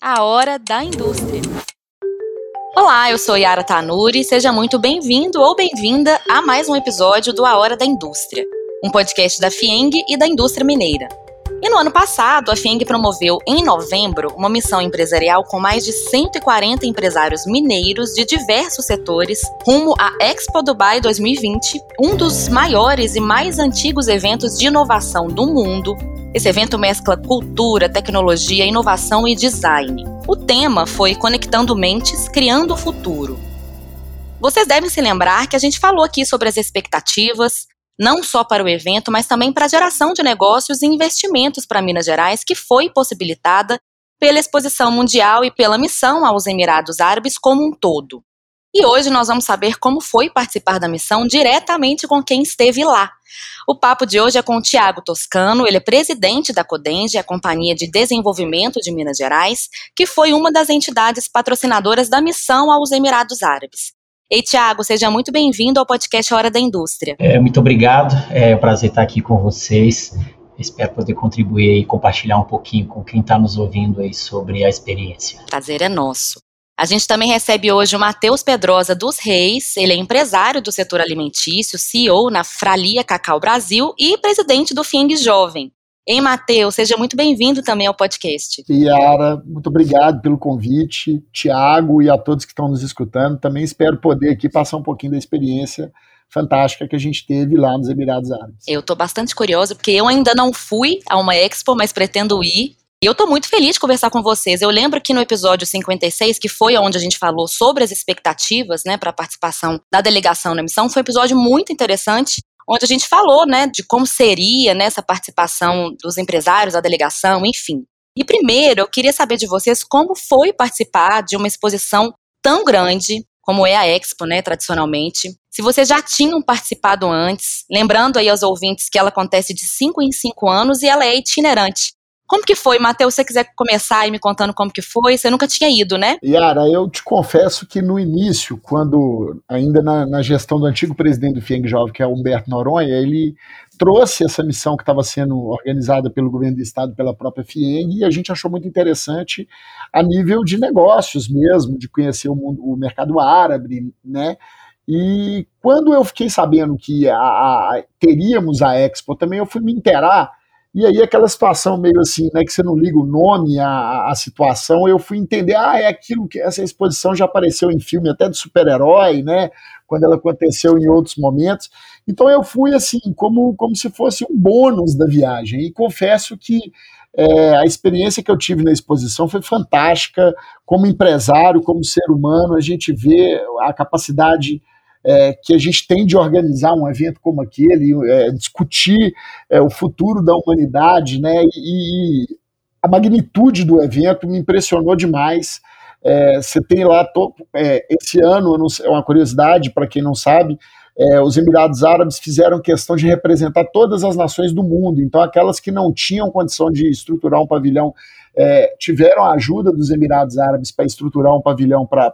A Hora da Indústria. Olá, eu sou Yara Tanuri, seja muito bem-vindo ou bem-vinda a mais um episódio do A Hora da Indústria, um podcast da FIENG e da indústria mineira. E no ano passado, a FIENG promoveu, em novembro, uma missão empresarial com mais de 140 empresários mineiros de diversos setores rumo à Expo Dubai 2020, um dos maiores e mais antigos eventos de inovação do mundo. Esse evento mescla cultura, tecnologia, inovação e design. O tema foi Conectando Mentes, Criando o Futuro. Vocês devem se lembrar que a gente falou aqui sobre as expectativas, não só para o evento, mas também para a geração de negócios e investimentos para Minas Gerais, que foi possibilitada pela exposição mundial e pela missão aos Emirados Árabes como um todo. E hoje nós vamos saber como foi participar da missão diretamente com quem esteve lá. O papo de hoje é com o Tiago Toscano, ele é presidente da Codenge, a Companhia de Desenvolvimento de Minas Gerais, que foi uma das entidades patrocinadoras da missão aos Emirados Árabes. Ei, Tiago, seja muito bem-vindo ao podcast Hora da Indústria. É, muito obrigado, é um prazer estar aqui com vocês. Espero poder contribuir e compartilhar um pouquinho com quem está nos ouvindo aí sobre a experiência. Prazer é nosso. A gente também recebe hoje o Matheus Pedrosa dos Reis, ele é empresário do setor alimentício, CEO na Fralia Cacau Brasil e presidente do FIENG Jovem. Ei, Matheus, seja muito bem-vindo também ao podcast. Yara, muito obrigado pelo convite. Tiago e a todos que estão nos escutando. Também espero poder aqui passar um pouquinho da experiência fantástica que a gente teve lá nos Emirados Árabes. Eu estou bastante curiosa, porque eu ainda não fui a uma expo, mas pretendo ir. E eu estou muito feliz de conversar com vocês. Eu lembro que no episódio 56, que foi onde a gente falou sobre as expectativas né, para a participação da delegação na missão, foi um episódio muito interessante onde a gente falou, né, de como seria né, participação dos empresários, da delegação, enfim. E primeiro, eu queria saber de vocês como foi participar de uma exposição tão grande como é a Expo, né, tradicionalmente. Se vocês já tinham participado antes, lembrando aí aos ouvintes que ela acontece de 5 em 5 anos e ela é itinerante. Como que foi, Matheus? Se você quiser começar aí me contando como que foi, você nunca tinha ido, né? Yara, eu te confesso que no início, quando ainda na, na gestão do antigo presidente do FIENG Jovem, que é Humberto Noronha, ele trouxe essa missão que estava sendo organizada pelo governo do estado, pela própria FIENG, e a gente achou muito interessante a nível de negócios mesmo, de conhecer o, mundo, o mercado árabe, né? E quando eu fiquei sabendo que a, a, teríamos a Expo, também eu fui me inteirar e aí aquela situação meio assim, né, que você não liga o nome, a, a situação, eu fui entender, ah, é aquilo que essa exposição já apareceu em filme até de super-herói, né, quando ela aconteceu em outros momentos. Então eu fui assim, como, como se fosse um bônus da viagem. E confesso que é, a experiência que eu tive na exposição foi fantástica. Como empresário, como ser humano, a gente vê a capacidade é, que a gente tem de organizar um evento como aquele, é, discutir é, o futuro da humanidade, né? E, e, a magnitude do evento me impressionou demais. É, você tem lá, é, esse ano, é uma curiosidade para quem não sabe, é, os Emirados Árabes fizeram questão de representar todas as nações do mundo. Então, aquelas que não tinham condição de estruturar um pavilhão é, tiveram a ajuda dos Emirados Árabes para estruturar um pavilhão para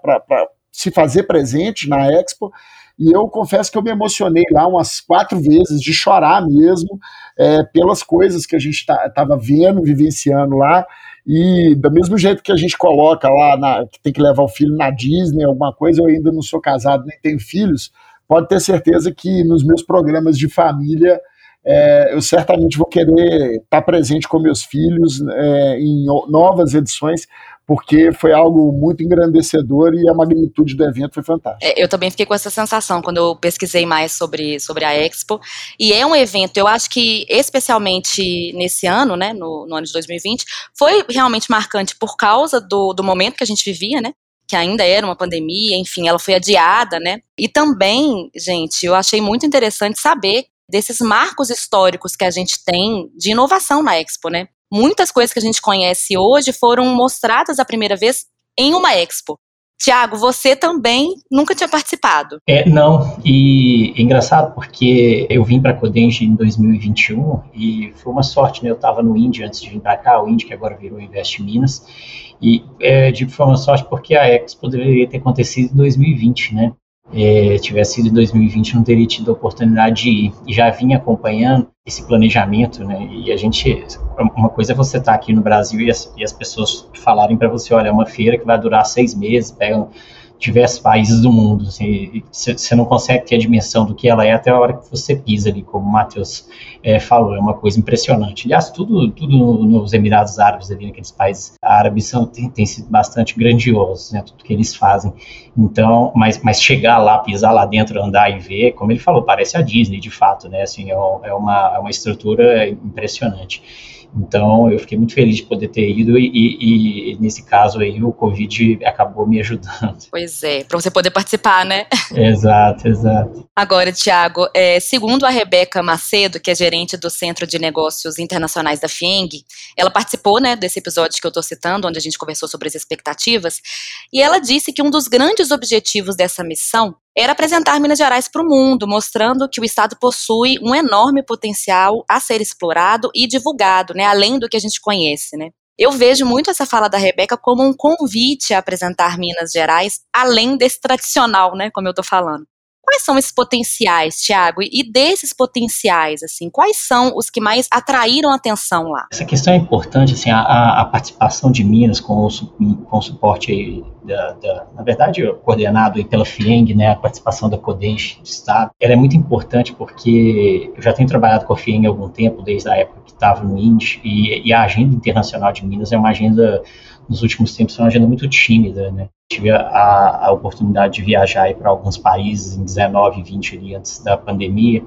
se fazer presente na Expo. E eu confesso que eu me emocionei lá umas quatro vezes, de chorar mesmo, é, pelas coisas que a gente estava tá, vendo, vivenciando lá. E do mesmo jeito que a gente coloca lá, na, que tem que levar o filho na Disney, alguma coisa, eu ainda não sou casado nem tenho filhos, pode ter certeza que nos meus programas de família é, eu certamente vou querer estar presente com meus filhos é, em novas edições, porque foi algo muito engrandecedor e a magnitude do evento foi fantástica. É, eu também fiquei com essa sensação quando eu pesquisei mais sobre, sobre a Expo. E é um evento, eu acho que especialmente nesse ano, né, no, no ano de 2020, foi realmente marcante por causa do, do momento que a gente vivia, né? que ainda era uma pandemia, enfim, ela foi adiada, né? E também, gente, eu achei muito interessante saber desses marcos históricos que a gente tem de inovação na Expo, né? Muitas coisas que a gente conhece hoje foram mostradas a primeira vez em uma Expo. Tiago, você também nunca tinha participado. É, não, e é engraçado porque eu vim para a Codenge em 2021 e foi uma sorte, né? Eu estava no Indy antes de vir para cá, o Indy que agora virou Invest Minas, e é, digo foi uma sorte porque a Expo deveria ter acontecido em 2020, né? É, tivesse sido em 2020, não teria tido a oportunidade de ir. E já vinha acompanhando esse planejamento, né? E a gente, uma coisa é você estar tá aqui no Brasil e as, e as pessoas falarem para você, olha, é uma feira que vai durar seis meses, pegam diversos países do mundo. Assim, você não consegue ter a dimensão do que ela é até a hora que você pisa ali, como o Matheus é, falou, é uma coisa impressionante. Aliás, tudo, tudo nos Emirados Árabes, ali naqueles países árabes, são, tem, tem sido bastante grandiosos, né, tudo que eles fazem. Então, mas, mas chegar lá, pisar lá dentro, andar e ver, como ele falou, parece a Disney, de fato, né, assim, é, é uma, é uma estrutura impressionante. Então, eu fiquei muito feliz de poder ter ido e, e, e, nesse caso aí o Covid acabou me ajudando. Pois é, para você poder participar, né? Exato, exato. Agora, Tiago, é, segundo a Rebeca Macedo, que é gerente do Centro de Negócios Internacionais da FIENG, ela participou, né, desse episódio que eu estou citando, onde a gente conversou sobre as expectativas, e ela disse que um dos grandes objetivos dessa missão era apresentar Minas Gerais para o mundo, mostrando que o estado possui um enorme potencial a ser explorado e divulgado, né, além do que a gente conhece, né. Eu vejo muito essa fala da Rebeca como um convite a apresentar Minas Gerais além desse tradicional, né, como eu estou falando. Quais são esses potenciais, Tiago? E desses potenciais, assim, quais são os que mais atraíram atenção lá? Essa questão é importante, assim, a, a participação de Minas com o, com o suporte da, da, na verdade, coordenado pela FIENG, né, a participação da CODENS do Estado, ela é muito importante porque eu já tenho trabalhado com a FIENG há algum tempo, desde a época que estava no INDE, e, e a agenda internacional de Minas é uma agenda nos últimos tempos foi uma agenda muito tímida, né? Tive a, a oportunidade de viajar para alguns países em 19 e 20 ali antes da pandemia,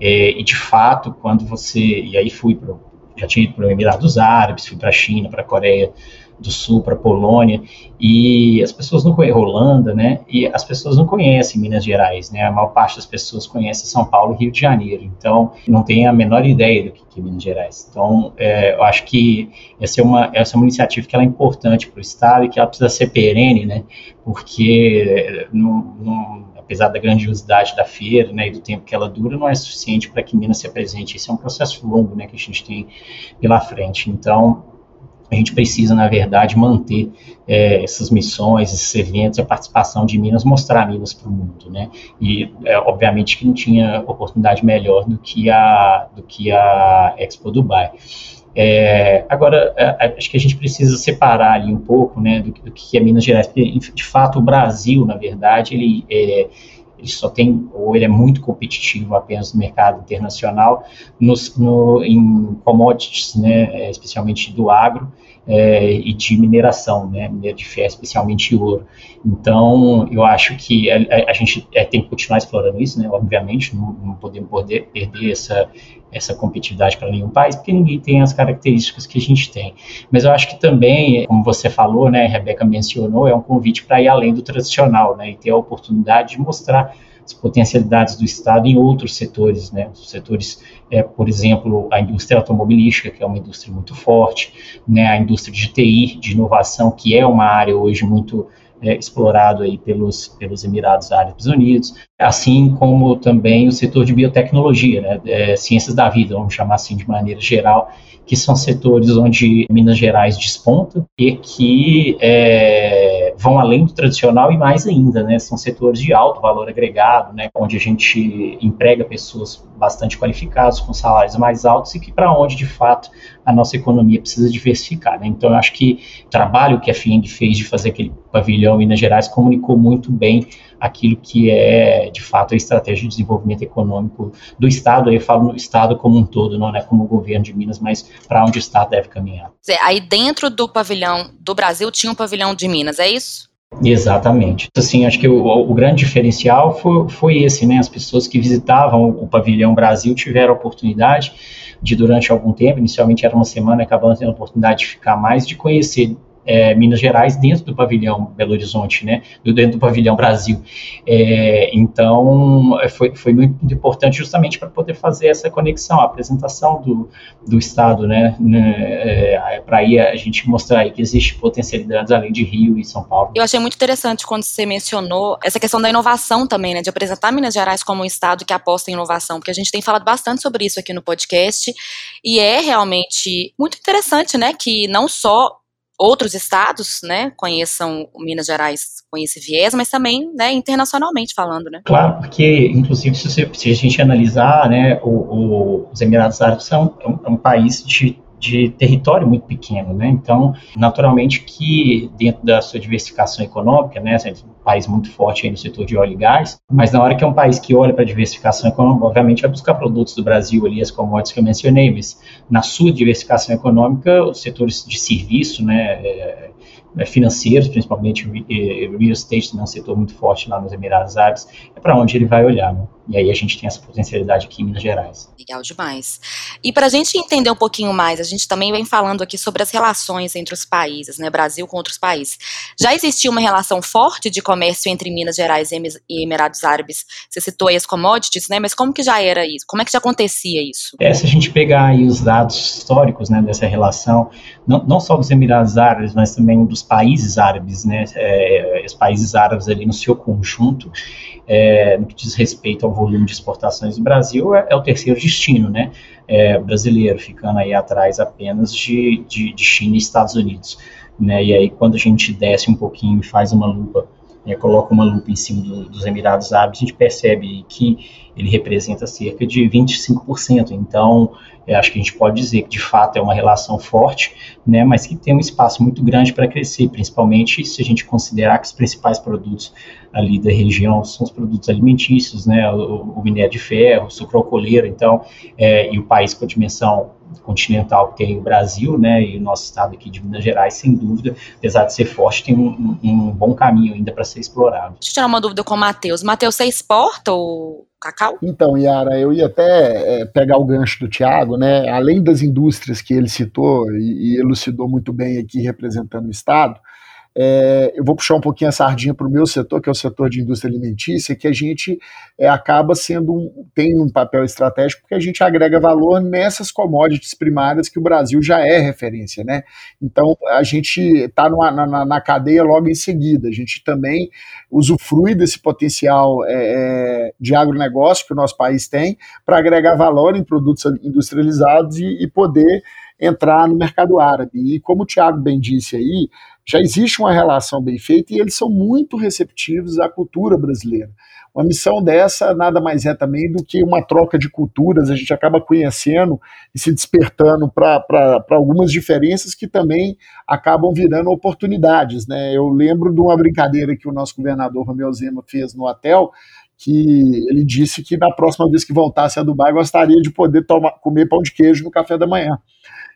é, e de fato, quando você. E aí fui para. Já tinha ido para os Emirados Árabes, fui para a China, para a Coreia do Sul para Polônia, e as pessoas não conhecem Holanda, né? E as pessoas não conhecem Minas Gerais, né? A maior parte das pessoas conhece São Paulo e Rio de Janeiro, então não tem a menor ideia do que é Minas Gerais. Então, é, eu acho que essa é uma essa é uma iniciativa que ela é importante para o estado e que ela precisa ser perene, né? Porque não, não apesar da grandiosidade da feira, né, e do tempo que ela dura, não é suficiente para que Minas se apresente. Isso é um processo longo, né, que a gente tem pela frente. Então, a gente precisa, na verdade, manter é, essas missões, esses eventos, a participação de Minas, mostrar Minas para o mundo, né? E, é, obviamente, que não tinha oportunidade melhor do que a, do que a Expo Dubai. É, agora, é, acho que a gente precisa separar ali um pouco, né, do, do que é Minas Gerais, porque, de fato, o Brasil, na verdade, ele é, ele só tem, ou ele é muito competitivo apenas no mercado internacional, nos, no, em commodities, né, é, especialmente do agro, é, e de mineração, né, minério de ferro, especialmente ouro. Então, eu acho que a, a, gente é, tem que continuar explorando isso, né, obviamente, não, não podemos poder, perder essa, essa competitividade para nenhum país, porque ninguém tem as características que a gente tem. Mas eu acho que também, como você falou, né, a Rebeca mencionou, é um convite para ir além do tradicional, né, e ter a oportunidade de mostrar as potencialidades do Estado em outros setores, né? Os setores, é, por exemplo, a indústria automobilística, que é uma indústria muito forte, né? A indústria de TI, de inovação, que é uma área hoje muito é, explorado aí pelos, pelos Emirados Árabes Unidos, assim como também o setor de biotecnologia, né, é, ciências da vida, vamos chamar assim de maneira geral, que são setores onde Minas Gerais desponta e que é, vão além do tradicional e mais ainda, né? São setores de alto valor agregado, né? Onde a gente emprega pessoas bastante qualificadas com salários mais altos e que para onde de fato a nossa economia precisa diversificar, né? Então eu acho que o trabalho que a FIENG fez de fazer aquele pavilhão em Minas Gerais comunicou muito bem aquilo que é, de fato, a estratégia de desenvolvimento econômico do Estado. Aí eu falo no Estado como um todo, não é como o governo de Minas, mas para onde o Estado deve caminhar. Aí dentro do pavilhão do Brasil tinha um pavilhão de Minas, é isso? Exatamente. Assim, acho que o, o, grande diferencial foi, foi esse, né? As pessoas que visitavam o, o pavilhão Brasil tiveram a oportunidade de, durante algum tempo, inicialmente era uma semana, acabando tendo a oportunidade de ficar mais, de conhecer é, Minas Gerais dentro do pavilhão Belo Horizonte, né, dentro do pavilhão Brasil. É, então, é, foi, foi muito importante justamente para poder fazer essa conexão, a apresentação do, do Estado, né, né é, para aí a gente mostrar aí que existe potencialidades além de Rio e São Paulo. Eu achei muito interessante quando você mencionou essa questão da inovação também, né, de apresentar Minas Gerais como um Estado que aposta em inovação, porque a gente tem falado bastante sobre isso aqui no podcast, e é realmente muito interessante, né, que não só outros estados, né, conheçam Minas Gerais com esse viés, mas também, né, internacionalmente falando, né? Claro, porque, inclusive, se, você, se a gente analisar, né, o, o, os Emirados Árabes são é um, é um país de de território muito pequeno, né? Então, naturalmente que dentro da sua diversificação econômica, né, é um país muito forte aí no setor de óleo e gás, mas na hora que é um país que olha para a diversificação econômica, obviamente vai buscar produtos do Brasil ali, as commodities que eu mencionei, mas na sua diversificação econômica, os setores de serviço, né, é, financeiros, principalmente real estate, né, um setor muito forte lá nos Emirados Árabes, é para onde ele vai olhar, né? E aí a gente tem essa potencialidade aqui em Minas Gerais. Legal demais. E para a gente entender um pouquinho mais, a gente também vem falando aqui sobre as relações entre os países, né, Brasil com outros países. Já existia uma relação forte de comércio entre Minas Gerais e Emirados Árabes? Você citou aí as commodities, né, mas como que já era isso? Como é que já acontecia isso? É, se a gente pegar aí os dados históricos, né, dessa relação, não, não só dos Emirados Árabes, mas também dos países árabes, né, é, os países árabes ali no seu conjunto, é, no que diz respeito ao volume de exportações do Brasil, é, é o terceiro destino, né, é, brasileiro, ficando aí atrás apenas de, de, de, China e Estados Unidos, né, e aí quando a gente desce um pouquinho e faz uma lupa, é, coloca uma lupa em cima do, dos Emirados Árabes, a gente percebe que ele representa cerca de 25%, então acho que a gente pode dizer que de fato é uma relação forte, né, mas que tem um espaço muito grande para crescer, principalmente se a gente considerar que os principais produtos ali da região são os produtos alimentícios, né, o, o minério de ferro, o sucro alcooleiro, então, é, e o país com a dimensão continental que tem o Brasil, né, e o nosso estado aqui de Minas Gerais, sem dúvida, apesar de ser forte, tem um, um, um bom caminho ainda para ser explorado. Deixa eu tirar uma dúvida com o Matheus. Matheus, você exporta o cacau? Então, Yara, eu ia até é, pegar o gancho do Tiago, né, além das indústrias que ele citou e, e elucidou muito bem aqui representando o Estado, é, eu vou puxar um pouquinho a sardinha para o meu setor, que é o setor de indústria alimentícia, que a gente é, acaba sendo um, tem um papel estratégico porque a gente agrega valor nessas commodities primárias que o Brasil já é referência, né? Então a gente está na, na, cadeia logo em seguida. A gente também usufrui desse potencial é, é, de agronegócio que o nosso país tem para agregar valor em produtos industrializados e, e poder entrar no mercado árabe. E como o Tiago bem disse aí, já existe uma relação bem feita e eles são muito receptivos à cultura brasileira. Uma missão dessa nada mais é também do que uma troca de culturas, a gente acaba conhecendo e se despertando para algumas diferenças que também acabam virando oportunidades. Né? Eu lembro de uma brincadeira que o nosso governador Romeu Zema fez no hotel, que ele disse que na próxima vez que voltasse a Dubai gostaria de poder tomar, comer pão de queijo no café da manhã.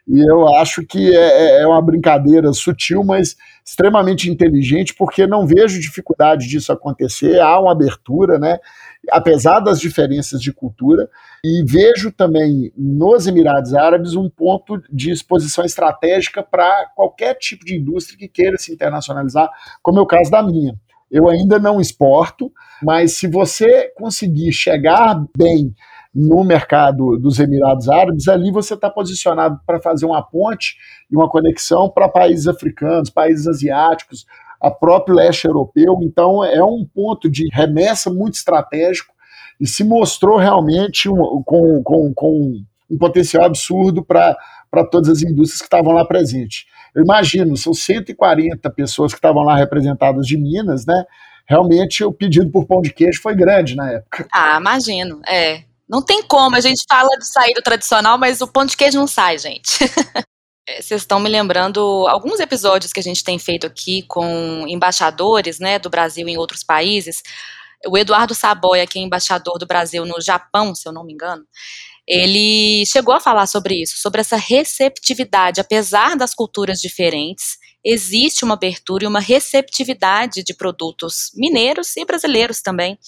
E eu acho que é, é, é uma brincadeira sutil, mas extremamente inteligente, porque não vejo dificuldade disso acontecer. Há uma abertura, né? apesar das diferenças de cultura, e vejo também nos Emirados Árabes um ponto de exposição estratégica para qualquer tipo de indústria que queira se internacionalizar, como é o caso da minha. Eu ainda não exporto, mas se você conseguir chegar bem no mercado dos Emirados Árabes, ali você está posicionado para fazer uma ponte e uma conexão para países africanos, países asiáticos, a próprio leste europeu. Então, é um ponto de remessa muito estratégico e se mostrou realmente um, com, com, com um potencial absurdo para todas as indústrias que estavam lá presentes. Eu imagino, são 140 pessoas que estavam lá representadas de Minas, né? Realmente o pedido por pão de queijo foi grande na época. Ah, imagino, é. Não tem como, a gente fala de sair do tradicional, mas o pão de queijo não sai, gente. É, vocês estão me lembrando alguns episódios que a gente tem feito aqui com embaixadores né, do Brasil em outros países. O Eduardo Saboia, que é embaixador do Brasil no Japão, se eu não me engano, ele chegou a falar sobre isso, sobre essa receptividade, apesar das culturas diferentes, existe uma abertura e uma receptividade de produtos mineiros e brasileiros também.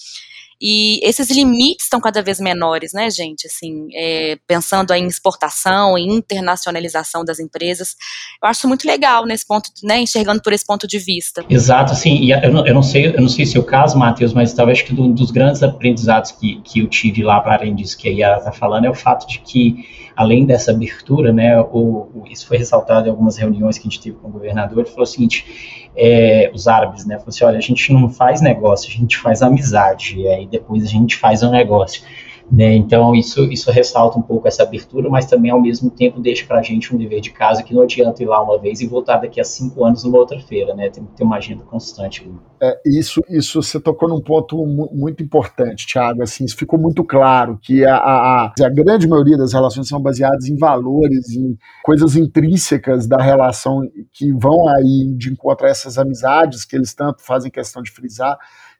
E esses limites estão cada vez menores, né, gente? Assim, é, pensando em exportação, em internacionalização das empresas, eu acho muito legal nesse ponto, né, enxergando por esse ponto de vista. Exato, sim. E eu não, eu não sei, eu não sei se é o caso, Matheus, mas talvez que um dos grandes aprendizados que, que eu tive lá para além disso que a Yara está falando é o fato de que além dessa abertura, né, o, o, isso foi ressaltado em algumas reuniões que a gente teve com o governador. Ele falou o seguinte: é, os árabes, né? Falou assim, olha, a gente não faz negócio, a gente faz amizade, e aí depois a gente faz um negócio. Né? Então, isso, isso ressalta um pouco essa abertura, mas também, ao mesmo tempo, deixa para a gente um dever de casa que não adianta ir lá uma vez e voltar daqui a cinco anos numa outra feira, né? Tem que ter uma agenda constante. É, isso, isso você tocou num ponto muito importante, Tiago. Assim, isso ficou muito claro que a, a, a grande maioria das relações são baseadas em valores, em coisas intrínsecas da relação que vão aí de encontrar essas amizades que eles tanto fazem questão de frisar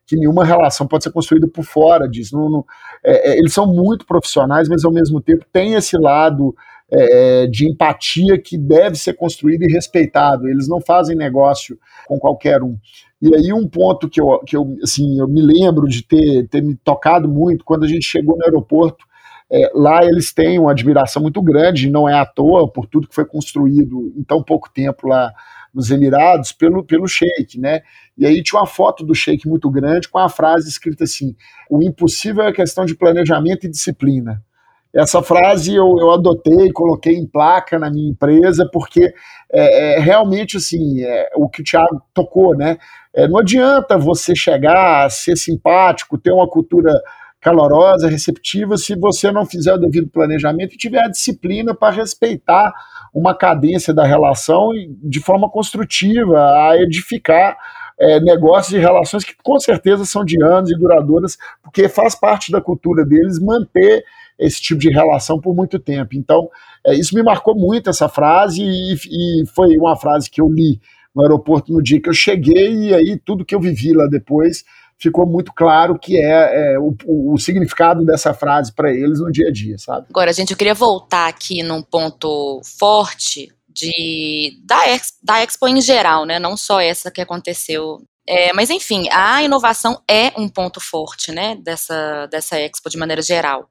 que nenhuma relação pode ser construída por fora disso. Não, não, é, é, eles são muito profissionais, mas ao mesmo tempo tem esse lado é, é, de empatia que deve ser construído e respeitado. Eles não fazem negócio com qualquer um. E aí um ponto que eu, que eu, assim, eu me lembro de ter, ter me tocado muito, quando a gente chegou no aeroporto, é, lá eles têm uma admiração muito grande, não é à toa, por tudo que foi construído em tão pouco tempo lá nos Emirados, pelo, pelo Sheik, né? E aí tinha uma foto do Sheik muito grande com a frase escrita assim: o impossível é questão de planejamento e disciplina. Essa frase eu, eu adotei, coloquei em placa na minha empresa, porque é, é realmente assim, é, o que o Thiago tocou, né? É, não adianta você chegar, ser simpático, ter uma cultura calorosa, receptiva, se você não fizer o devido planejamento e tiver a disciplina para respeitar uma cadência da relação de forma construtiva, a edificar é, negócios e relações que com certeza são de anos e duradouras, porque faz parte da cultura deles manter esse tipo de relação por muito tempo. Então, é, isso me marcou muito, essa frase, e, e foi uma frase que eu li no aeroporto no dia que eu cheguei, e aí tudo que eu vivi lá depois ficou muito claro que é, é o, o, significado dessa frase para eles no dia a dia, sabe? Agora, gente, eu queria voltar aqui num ponto forte de da, Expo, da Expo em geral, né? Não só essa que aconteceu. É, mas enfim, a inovação é um ponto forte, né? Dessa, dessa Expo de maneira geral.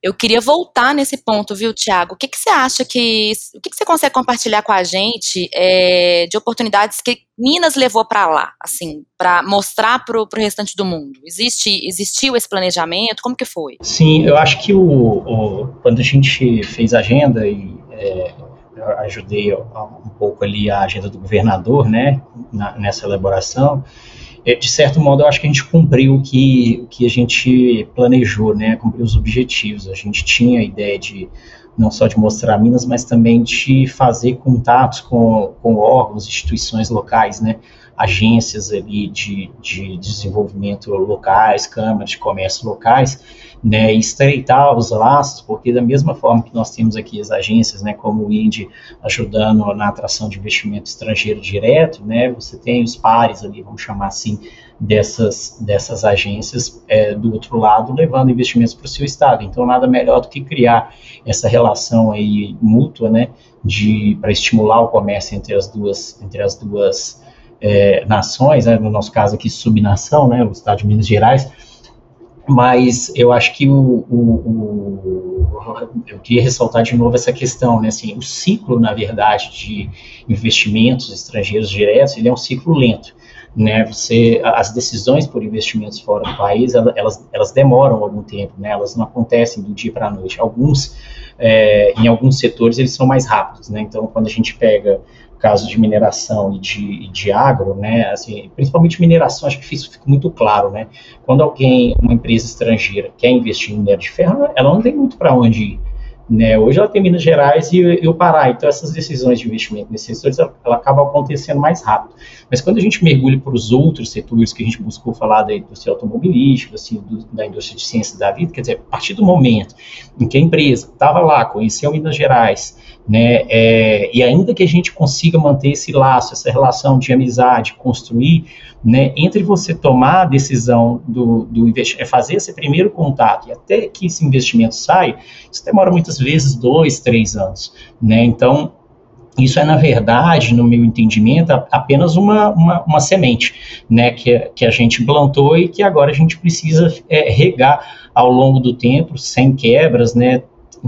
Eu queria voltar nesse ponto, viu, Tiago? O que, que você acha que. O que, que você consegue compartilhar com a gente é, de oportunidades que Minas levou para lá, assim, para mostrar para o restante do mundo? Existe, existiu esse planejamento? Como que foi? Sim, eu acho que o, o quando a gente fez a agenda e é, ajudei um pouco ali a agenda do governador, né, na, nessa elaboração, é, de certo modo, eu acho que a gente cumpriu o que, o que a gente planejou, né? Cumpriu os objetivos. A gente tinha a ideia de não só de mostrar Minas, mas também de fazer contatos com, com órgãos, instituições locais, né? Agências ali de, de desenvolvimento locais, câmaras de comércio locais, né, estreitar os laços, porque da mesma forma que nós temos aqui as agências, né, como o INDE ajudando na atração de investimento estrangeiro direto, né, você tem os pares ali, vamos chamar assim, dessas, dessas agências é, do outro lado, levando investimentos para o seu estado. Então, nada melhor do que criar essa relação aí mútua, né, de para estimular o comércio entre as duas, entre as duas é, nações, né, no nosso caso aqui subnação, né, o estado de Minas Gerais, mas eu acho que o, o, o, eu queria ressaltar de novo essa questão, né, assim, o ciclo, na verdade, de investimentos estrangeiros diretos, ele é um ciclo lento, né, você, as decisões por investimentos fora do país, elas, elas demoram algum tempo, né, elas não acontecem do dia para a noite, alguns, é, em alguns setores, eles são mais rápidos, né, então, quando a gente pega caso de mineração e de, de agro, né, assim, principalmente mineração, acho que isso fica muito claro, né, quando alguém, uma empresa estrangeira quer investir em minério de ferro, ela não tem muito para onde ir, né, hoje ela tem Minas Gerais e, e, o Pará, então essas decisões de investimento nesses setores, ela, ela acaba acontecendo mais rápido, mas quando a gente mergulha para os outros setores que a gente buscou falar da indústria automobilística, assim, do, da indústria de ciência da vida, quer dizer, a partir do momento em que a empresa estava lá, conheceu Minas Gerais, né? É, e ainda que a gente consiga manter esse laço, essa relação de amizade, construir, né, entre você tomar a decisão do, do investimento, é fazer esse primeiro contato e até que esse investimento saia, isso demora muitas vezes dois, três anos, né? Então isso é, na verdade, no meu entendimento, apenas uma, uma, uma, semente né, que, que a gente plantou e que agora a gente precisa é, regar ao longo do tempo, sem quebras, né,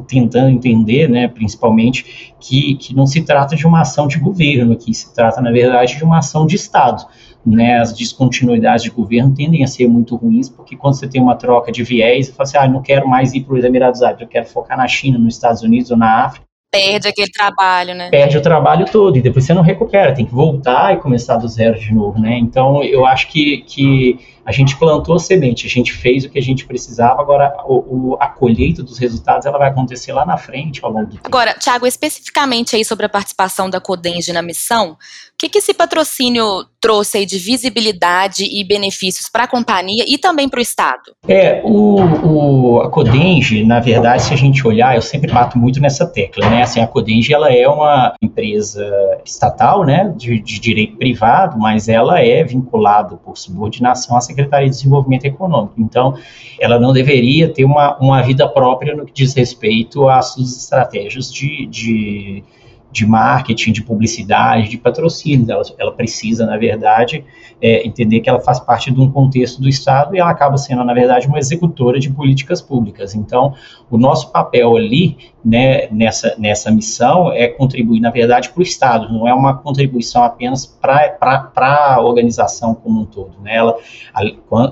tentando entender, né, principalmente, que, que não se trata de uma ação de governo aqui, se trata, na verdade, de uma ação de Estado. Né, as descontinuidades de governo tendem a ser muito ruins, porque quando você tem uma troca de viés, você fala assim, ah, não quero mais ir para os Emirados Árabes, eu quero focar na China, nos Estados Unidos ou na África, Perde aquele trabalho, né? Perde o trabalho todo e depois você não recupera, tem que voltar e começar do zero de novo, né? Então eu acho que, que a gente plantou a semente, a gente fez o que a gente precisava, agora o, o, a colheita dos resultados ela vai acontecer lá na frente ao longo do tempo. Agora, Tiago, especificamente aí sobre a participação da Codenge na missão, que, que esse patrocínio trouxe aí de visibilidade e benefícios para a companhia e também para o Estado? É, o, o, a Codenge, na verdade, se a gente olhar, eu sempre bato muito nessa tecla, né? Assim, a Codenge, ela é uma empresa estatal, né, de, de direito privado, mas ela é vinculada por subordinação à Secretaria de Desenvolvimento Econômico. Então, ela não deveria ter uma, uma vida própria no que diz respeito às suas estratégias de, de de marketing, de publicidade, de patrocínio. Ela, ela precisa, na verdade, é, entender que ela faz parte de um contexto do Estado e ela acaba sendo, na verdade, uma executora de políticas públicas. Então, o nosso papel ali, né, nessa, nessa missão, é contribuir, na verdade, para o Estado, não é uma contribuição apenas para a organização como um todo. Né? Ela, a,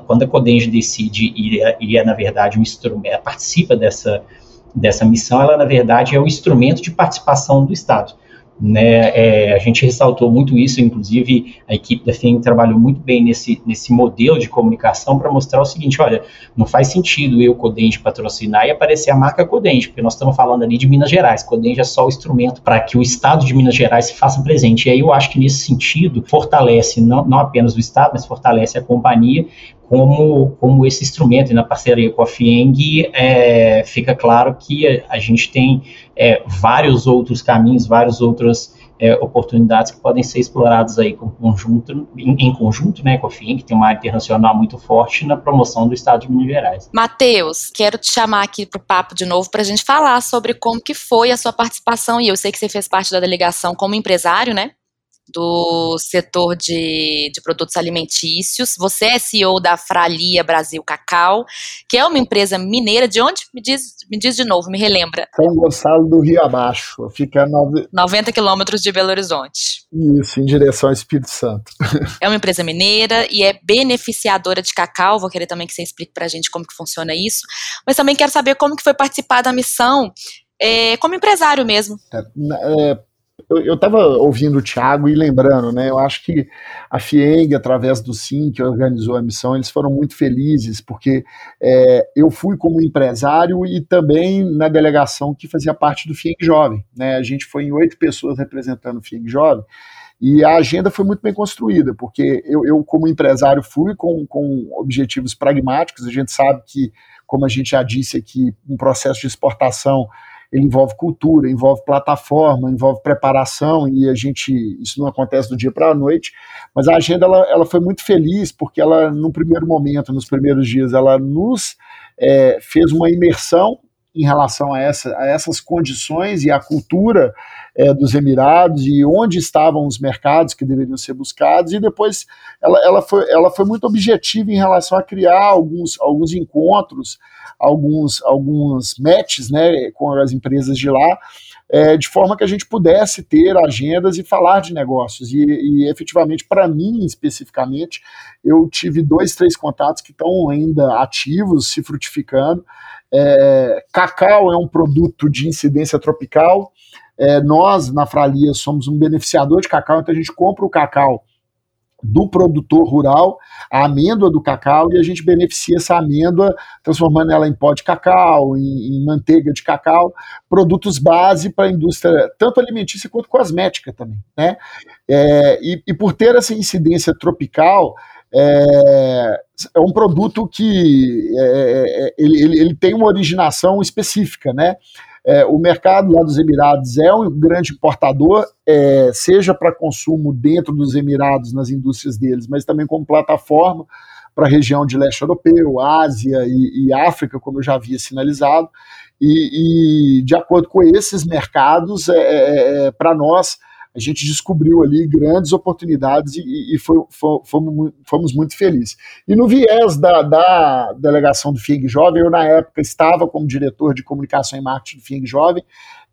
quando a Codenge decide e é, é, na verdade, um instrumento, participa dessa dessa missão, ela na verdade é o instrumento de participação do Estado. Né, é, a gente ressaltou muito isso, inclusive a equipe da FIENG trabalhou muito bem nesse, nesse modelo de comunicação para mostrar o seguinte: olha, não faz sentido eu, Codente, patrocinar e aparecer a marca Codente, porque nós estamos falando ali de Minas Gerais. Codente é só o instrumento para que o Estado de Minas Gerais se faça presente. E aí eu acho que nesse sentido fortalece não, não apenas o Estado, mas fortalece a companhia, como, como esse instrumento, e na parceria com a FIENG, é, fica claro que a, a gente tem é, vários outros caminhos, várias outras é, oportunidades que podem ser exploradas aí com conjunto, em, em, conjunto né, com a FIENG, que tem uma área internacional muito forte na promoção do Estado de Minas Gerais. Matheus, quero te chamar aqui para o papo de novo para a gente falar sobre como que foi a sua participação, e eu sei que você fez parte da delegação como empresário, né? Do setor de, de, produtos alimentícios. Você é CEO da Fralia Brasil Cacau, que é uma empresa mineira. De onde? Me diz, me diz de novo, me relembra. São Gonçalo do Rio Abaixo. Fica a nove... 90 quilômetros de Belo Horizonte. Isso, em direção ao Espírito Santo. é uma empresa mineira e é beneficiadora de cacau. Vou querer também que você explique para a gente como que funciona isso. Mas também quero saber como que foi participar da missão é, como empresário mesmo. É, é, eu estava ouvindo o Thiago e lembrando, né? Eu acho que a FIENG, através do SIM, que organizou a missão, eles foram muito felizes, porque é, eu fui como empresário e também na delegação que fazia parte do FIENG Jovem. Né? A gente foi em oito pessoas representando o FIENG Jovem. E a agenda foi muito bem construída, porque eu, eu como empresário, fui com, com objetivos pragmáticos. A gente sabe que, como a gente já disse aqui, um processo de exportação ele envolve cultura, envolve plataforma, envolve preparação, e a gente, isso não acontece do dia para a noite, mas a agenda ela, ela foi muito feliz, porque ela, no primeiro momento, nos primeiros dias, ela nos é, fez uma imersão em relação a, essa, a essas condições e a cultura é, dos Emirados e onde estavam os mercados que deveriam ser buscados, e depois ela, ela, foi, ela foi muito objetiva em relação a criar alguns, alguns encontros, alguns, alguns matches né, com as empresas de lá, é, de forma que a gente pudesse ter agendas e falar de negócios. E, e efetivamente, para mim especificamente, eu tive dois, três contatos que estão ainda ativos, se frutificando. É, cacau é um produto de incidência tropical. É, nós, na Fralia, somos um beneficiador de cacau, então a gente compra o cacau do produtor rural, a amêndoa do cacau, e a gente beneficia essa amêndoa, transformando ela em pó de cacau, em, em manteiga de cacau, produtos base para a indústria, tanto alimentícia quanto cosmética também. Né? É, e, e por ter essa incidência tropical, é, é um produto que é, é, é, ele, ele, ele, tem uma originação específica, né? É, o mercado lá dos Emirados é um grande importador, é, seja para consumo dentro dos Emirados, nas indústrias deles, mas também como plataforma para a região de leste europeu, Ásia e, e, África, como eu já havia sinalizado. E, e de acordo com esses mercados, é, para nós, a gente descobriu ali grandes oportunidades e, e foi, fomos, fomos, muito felizes. E no viés da, da delegação do FIEG Jovem, eu na época estava como diretor de comunicação e marketing do FIEG Jovem,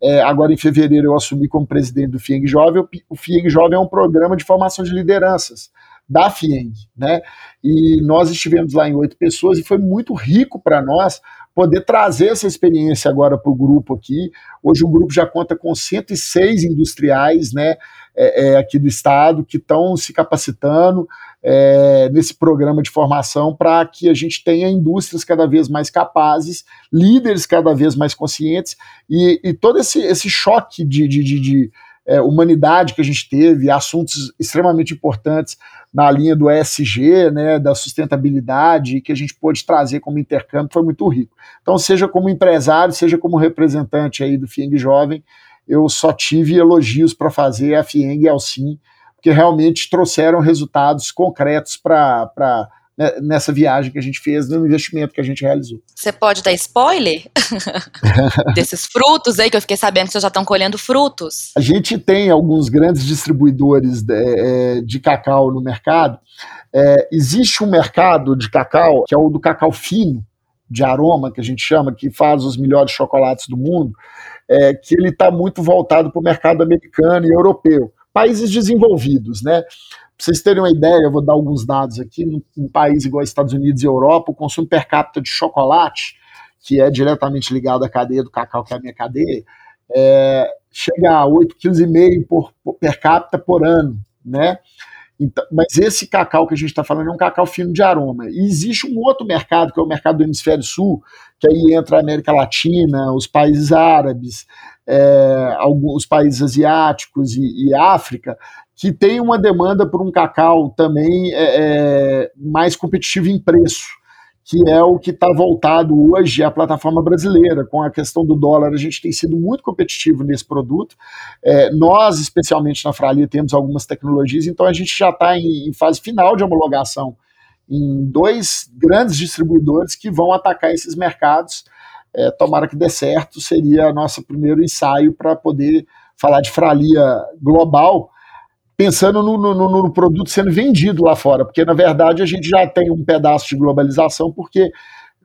é, agora em fevereiro eu assumi como presidente do FIEG Jovem, o FIEG Jovem é um programa de formação de lideranças da FIENG, né? E nós estivemos lá em oito pessoas e foi muito rico para nós poder trazer essa experiência agora para o grupo aqui. Hoje o grupo já conta com 106 industriais, né? É, é, aqui do estado que estão se capacitando, é, nesse programa de formação para que a gente tenha indústrias cada vez mais capazes, líderes cada vez mais conscientes e, e todo esse, esse choque de, de, de, de é, humanidade que a gente teve, assuntos extremamente importantes na linha do ESG, né, da sustentabilidade, que a gente pôde trazer como intercâmbio, foi muito rico. Então, seja como empresário, seja como representante aí do FIENG Jovem, eu só tive elogios para fazer a FIENG e a Alcim, porque realmente trouxeram resultados concretos para nessa viagem que a gente fez, no investimento que a gente realizou. Você pode dar spoiler desses frutos aí, que eu fiquei sabendo que vocês já estão colhendo frutos? A gente tem alguns grandes distribuidores de, é, de cacau no mercado. É, existe um mercado de cacau, que é o do cacau fino, de aroma, que a gente chama, que faz os melhores chocolates do mundo, é, que ele está muito voltado para o mercado americano e europeu. Países desenvolvidos, né? Para vocês terem uma ideia, eu vou dar alguns dados aqui. Num país igual Estados Unidos e Europa, o consumo per capita de chocolate, que é diretamente ligado à cadeia do cacau, que é a minha cadeia, é, chega a 8,5 kg por, por, per capita por ano, né? Então, mas esse cacau que a gente está falando é um cacau fino de aroma. E existe um outro mercado, que é o mercado do hemisfério sul, que aí entra a América Latina, os países árabes, é, alguns países asiáticos e, e África, que tem uma demanda por um cacau também é, é, mais competitivo em preço, que é o que está voltado hoje à plataforma brasileira. Com a questão do dólar, a gente tem sido muito competitivo nesse produto. É, nós, especialmente na Fralia, temos algumas tecnologias, então a gente já está em, em fase final de homologação em dois grandes distribuidores que vão atacar esses mercados. É, tomara que dê certo, seria nosso primeiro ensaio para poder falar de Fralia global pensando no, no, no, produto sendo vendido lá fora, porque na verdade a gente já tem um pedaço de globalização, porque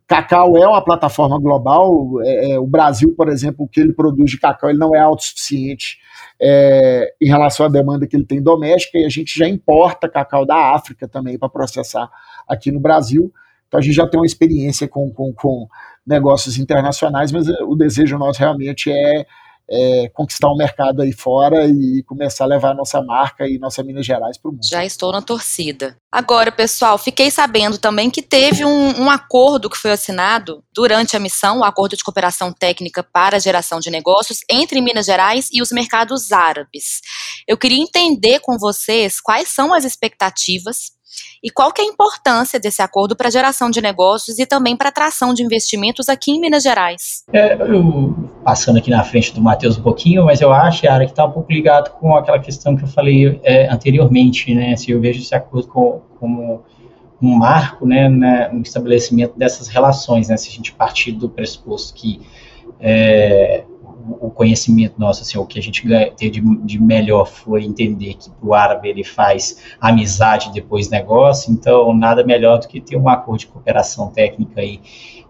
cacau é uma plataforma global. É, é, o Brasil, por exemplo, o que ele produz de cacau, ele não é autossuficiente é, em relação à demanda que ele tem doméstica, e a gente já importa cacau da África também para processar aqui no Brasil. Então a gente já tem uma experiência com, com, com negócios internacionais, mas o desejo nosso realmente é é, conquistar um mercado aí fora e começar a levar a nossa marca e nossa Minas Gerais para o mundo. Já estou na torcida. Agora, pessoal, fiquei sabendo também que teve um, um, acordo que foi assinado durante a missão, o um acordo de cooperação técnica para geração de negócios entre Minas Gerais e os mercados árabes. Eu queria entender com vocês quais são as expectativas e qual que é a importância desse acordo para a geração de negócios e também para a atração de investimentos aqui em Minas Gerais? É, eu, passando aqui na frente do Matheus um pouquinho, mas eu acho, Yara, que está um pouco ligado com aquela questão que eu falei é, anteriormente, né? Se eu vejo esse acordo como, como um marco né, né, no estabelecimento dessas relações, né? Se a gente partir do pressuposto que é, o conhecimento nosso, assim, o que a gente teve de, de melhor foi entender que o árabe ele faz amizade depois negócio, então nada melhor do que ter um acordo de cooperação técnica aí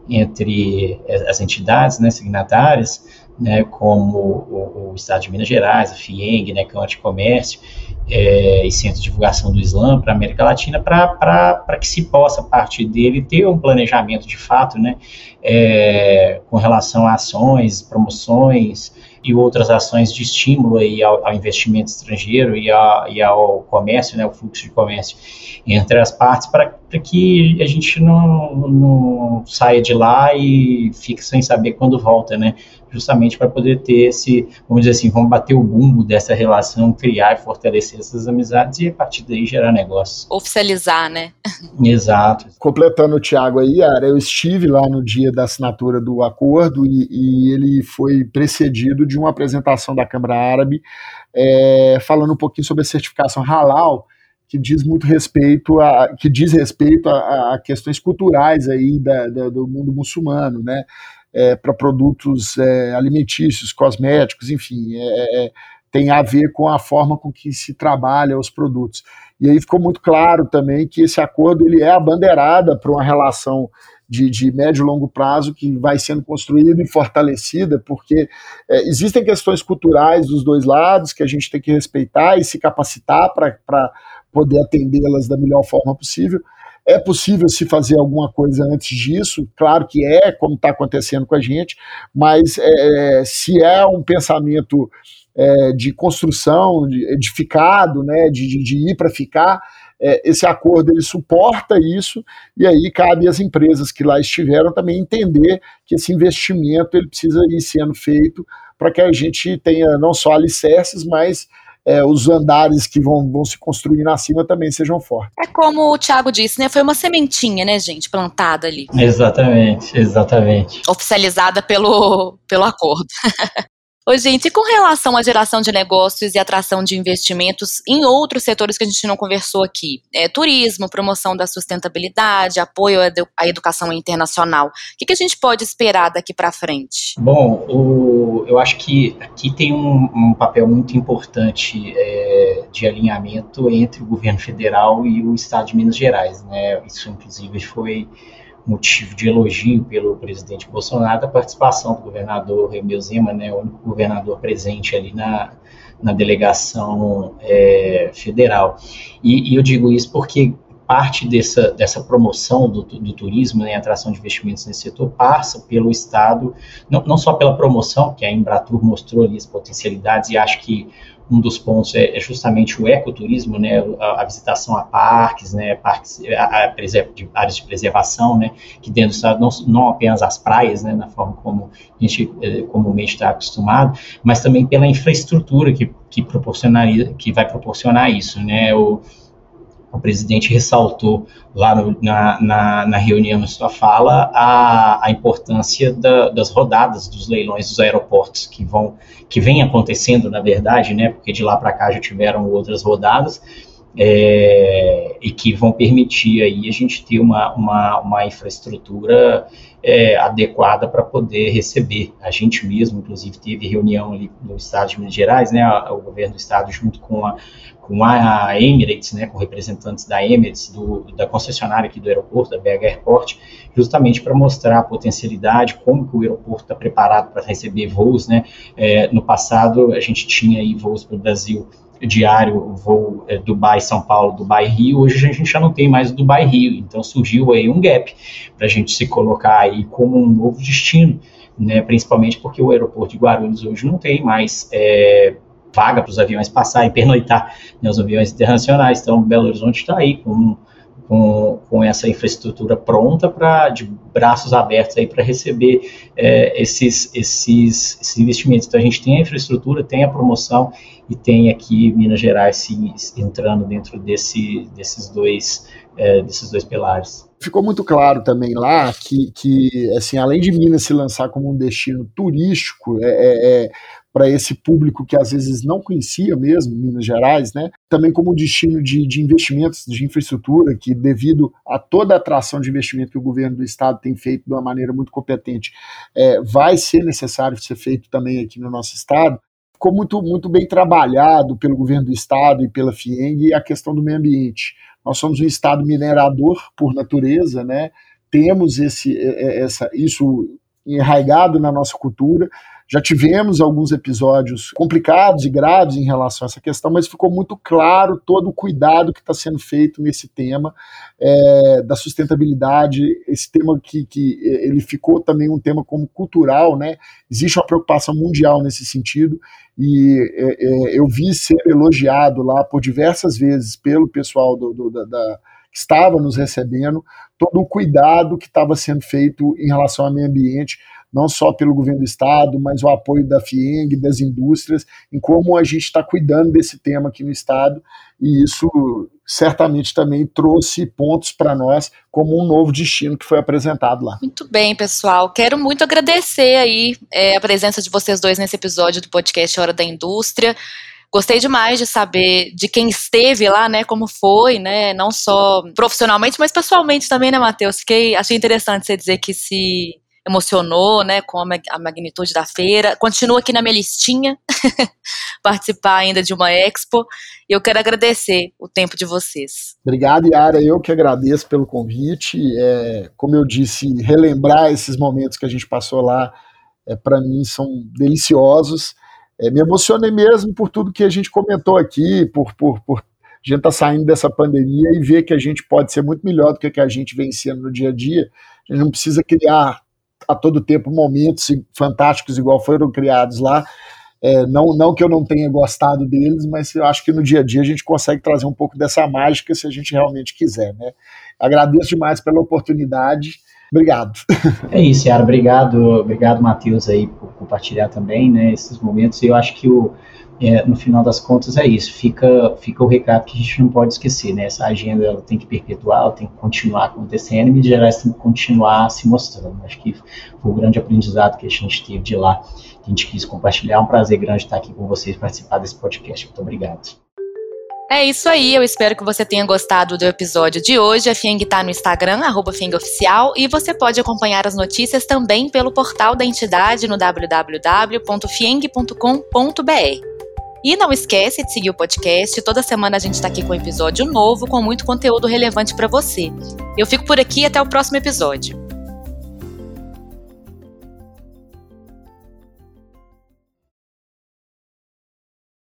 entre as entidades né, signatárias, né, como o, o, Estado de Minas Gerais, a FIENG, né, que é o Anticomércio, é, e Centro de Divulgação do Islã para a América Latina, para que se possa, a partir dele, ter um planejamento de fato, né, é, com relação a ações, promoções e outras ações de estímulo aí ao, ao investimento estrangeiro e, a, e, ao comércio, né, o fluxo de comércio entre as partes, para que a gente não, não saia de lá e fique sem saber quando volta, né? justamente para poder ter esse, vamos dizer assim, vamos bater o bumbo dessa relação, criar e fortalecer essas amizades e a partir daí gerar negócios. Oficializar, né? Exato. Completando o Thiago aí, Yara, eu estive lá no dia da assinatura do acordo e, e ele foi precedido de uma apresentação da Câmara Árabe é, falando um pouquinho sobre a certificação halal, que diz muito respeito a que diz respeito a, a questões culturais aí da, da, do mundo muçulmano, né? é, para produtos é, alimentícios, cosméticos, enfim, é, é, tem a ver com a forma com que se trabalha os produtos. E aí ficou muito claro também que esse acordo ele é a bandeirada para uma relação de, de, médio e longo prazo que vai sendo construída e fortalecida, porque é, existem questões culturais dos dois lados que a gente tem que respeitar e se capacitar para poder atendê-las da melhor forma possível, é possível se fazer alguma coisa antes disso? Claro que é, como está acontecendo com a gente, mas é, se é um pensamento é, de construção, de edificado, né, de, de, de ir para ficar, é, esse acordo ele suporta isso, e aí cabe às empresas que lá estiveram também entender que esse investimento ele precisa ir sendo feito para que a gente tenha não só alicerces, mas é, os andares que vão, vão se construir na cima também sejam fortes. É como o Thiago disse, né? Foi uma sementinha, né, gente, plantada ali. Exatamente, exatamente. Oficializada pelo, pelo acordo. Oi, gente, e com relação à geração de negócios e atração de investimentos em outros setores que a gente não conversou aqui? É, turismo, promoção da sustentabilidade, apoio à, educação internacional. O que, que, a gente pode esperar daqui para frente? Bom, o, eu acho que aqui tem um, um papel muito importante é, de alinhamento entre o governo federal e o Estado de Minas Gerais. Né? Isso, inclusive, foi motivo de elogio pelo presidente Bolsonaro a participação do governador Remeu Zema, né, o único governador presente ali na, na delegação é, federal. E, e, eu digo isso porque parte dessa, dessa promoção do, do turismo, né, atração de investimentos nesse setor, passa pelo Estado, não, não só pela promoção, que a Embratur mostrou ali as potencialidades, e acho que um dos pontos é, é justamente o ecoturismo, né, a, a, visitação a parques, né, parques, a, a de, áreas de preservação, né, que dentro do estado não, não apenas as praias, né, na forma como a gente é, comumente está acostumado, mas também pela infraestrutura que, que proporcionaria, que vai proporcionar isso, né, o, o presidente ressaltou lá no, na, na, na, reunião, na sua fala, a, a importância da, das rodadas dos leilões dos aeroportos que vão, que vem acontecendo, na verdade, né, porque de lá para cá já tiveram outras rodadas, é, e que vão permitir aí a gente ter uma, uma, uma infraestrutura é, adequada para poder receber. A gente mesmo, inclusive, teve reunião ali no estado de Minas Gerais, né, o governo do estado junto com a, com a Emirates, né, com representantes da Emirates, do, da concessionária aqui do aeroporto, da BH Airport, justamente para mostrar a potencialidade, como que o aeroporto está preparado para receber voos, né, é, no passado a gente tinha aí voos para o Brasil diário, voo é, Dubai-São Paulo, Dubai-Rio, hoje a gente já não tem mais Dubai-Rio, então surgiu aí um gap para a gente se colocar aí como um novo destino, né, principalmente porque o aeroporto de Guarulhos hoje não tem mais é, vaga para os aviões passarem, pernoitar né, os aviões internacionais, então Belo Horizonte está aí com com, com essa infraestrutura pronta para de braços abertos aí para receber é, esses, esses, esses investimentos. Então a gente tem a infraestrutura, tem a promoção e tem aqui Minas Gerais se, entrando dentro desse, desses dois é, desses dois pilares. Ficou muito claro também lá que, que assim, além de Minas se lançar como um destino turístico, é, é, é para esse público que às vezes não conhecia mesmo Minas Gerais, né? Também como destino de, de investimentos de infraestrutura, que devido a toda a atração de investimento que o governo do estado tem feito de uma maneira muito competente, é, vai ser necessário ser feito também aqui no nosso estado. Ficou muito, muito bem trabalhado pelo governo do estado e pela FIENG a questão do meio ambiente. Nós somos um estado minerador por natureza, né? Temos esse, essa, isso enraigado na nossa cultura. Já tivemos alguns episódios complicados e graves em relação a essa questão, mas ficou muito claro todo o cuidado que está sendo feito nesse tema é, da sustentabilidade, esse tema que, que ele ficou também um tema como cultural, né? Existe uma preocupação mundial nesse sentido e é, é, eu vi ser elogiado lá por diversas vezes pelo pessoal do, do da, da que estava nos recebendo, todo o cuidado que estava sendo feito em relação ao meio ambiente, não só pelo governo do estado, mas o apoio da FIENG, das indústrias, em como a gente está cuidando desse tema aqui no estado, e isso certamente também trouxe pontos para nós como um novo destino que foi apresentado lá. Muito bem, pessoal. Quero muito agradecer aí é, a presença de vocês dois nesse episódio do podcast Hora da Indústria. Gostei demais de saber de quem esteve lá, né, como foi, né, não só profissionalmente, mas pessoalmente também, né, Matheus? Fiquei, achei interessante você dizer que se emocionou, né, com a magnitude da feira. Continua aqui na minha listinha participar ainda de uma expo. E eu quero agradecer o tempo de vocês. Obrigado, Yara. Eu que agradeço pelo convite. É, como eu disse, relembrar esses momentos que a gente passou lá, é, para mim, são deliciosos. É, me emocionei mesmo por tudo que a gente comentou aqui, por, por, por a gente estar tá saindo dessa pandemia e ver que a gente pode ser muito melhor do que, que a gente vem sendo no dia a dia. A gente não precisa criar a todo tempo momentos fantásticos igual foram criados lá. É, não, não que eu não tenha gostado deles, mas eu acho que no dia a dia a gente consegue trazer um pouco dessa mágica se a gente realmente quiser. Né? Agradeço demais pela oportunidade. Obrigado. É isso, Yara. Obrigado, obrigado, Matheus, aí, por compartilhar também né, esses momentos. Eu acho que o, é, no final das contas é isso. Fica, fica o recado que a gente não pode esquecer, né? Essa agenda ela tem que perpetuar, ela tem que continuar acontecendo e mídias tem que continuar se mostrando. Acho que foi o grande aprendizado que a gente teve de lá, que a gente quis compartilhar. É um prazer grande estar aqui com vocês, participar desse podcast. Muito obrigado. É isso aí, eu espero que você tenha gostado do episódio de hoje. A Fieng está no Instagram, arroba e você pode acompanhar as notícias também pelo portal da entidade no www.fieng.com.br. E não esquece de seguir o podcast. Toda semana a gente está aqui com um episódio novo, com muito conteúdo relevante para você. Eu fico por aqui até o próximo episódio.